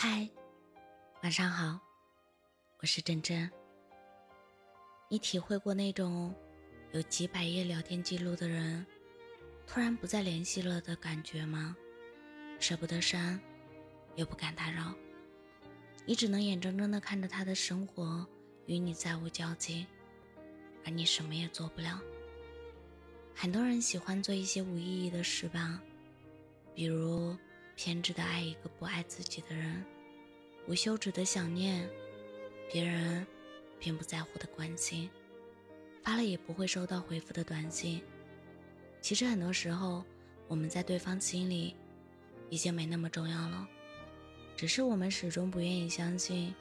嗨，晚上好，我是真真。你体会过那种有几百页聊天记录的人突然不再联系了的感觉吗？舍不得删，又不敢打扰，你只能眼睁睁地看着他的生活与你再无交集，而你什么也做不了。很多人喜欢做一些无意义的事吧，比如。偏执的爱一个不爱自己的人，无休止的想念别人并不在乎的关心，发了也不会收到回复的短信。其实很多时候，我们在对方心里已经没那么重要了，只是我们始终不愿意相信，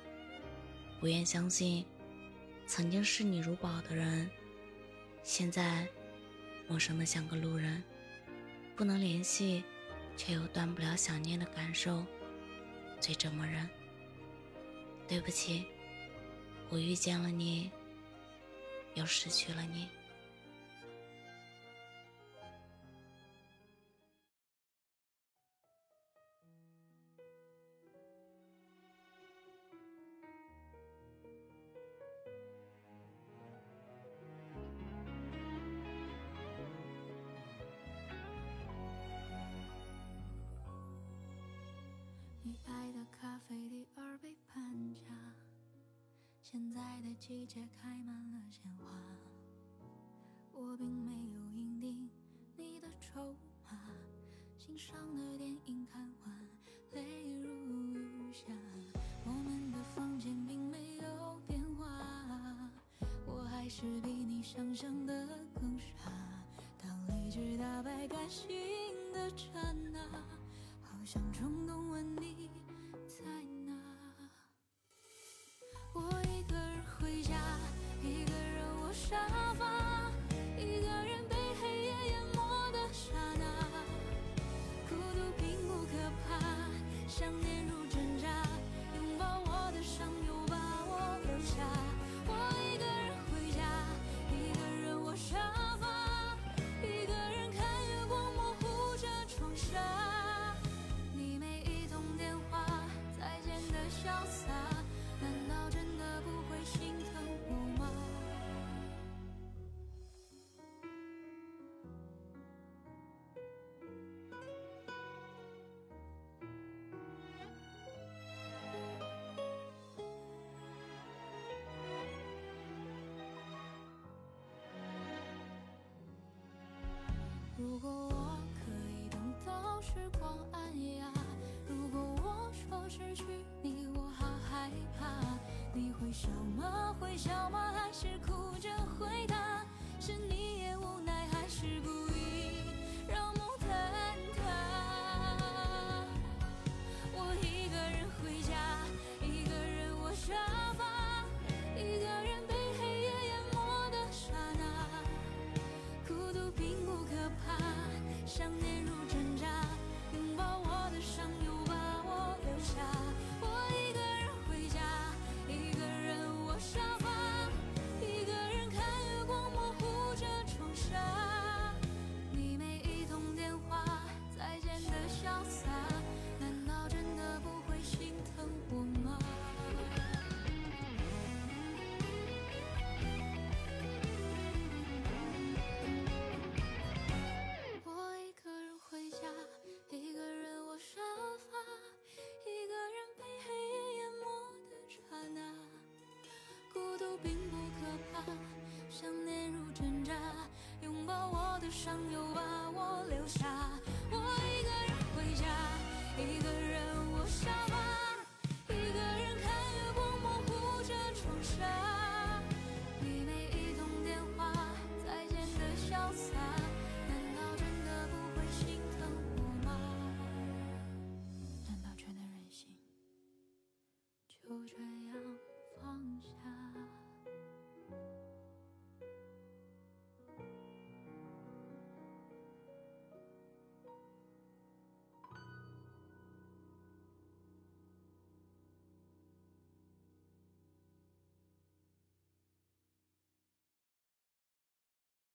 不愿相信曾经视你如宝的人，现在陌生的像个路人，不能联系。却又断不了想念的感受，最折磨人。对不起，我遇见了你，又失去了你。季节开满了鲜花。我并没有赢定你的筹码，欣赏的电影看完泪如雨下。我们的房间并没有变化，我还是比你想象的更傻。当理智打败感性的刹那，好想冲如果我可以等到时光暗哑。失去你，我好害怕。你会笑吗？会笑吗？还是哭着回答？是你挣扎，拥抱我的伤，又把我留下。我一个人回家，一个人我下。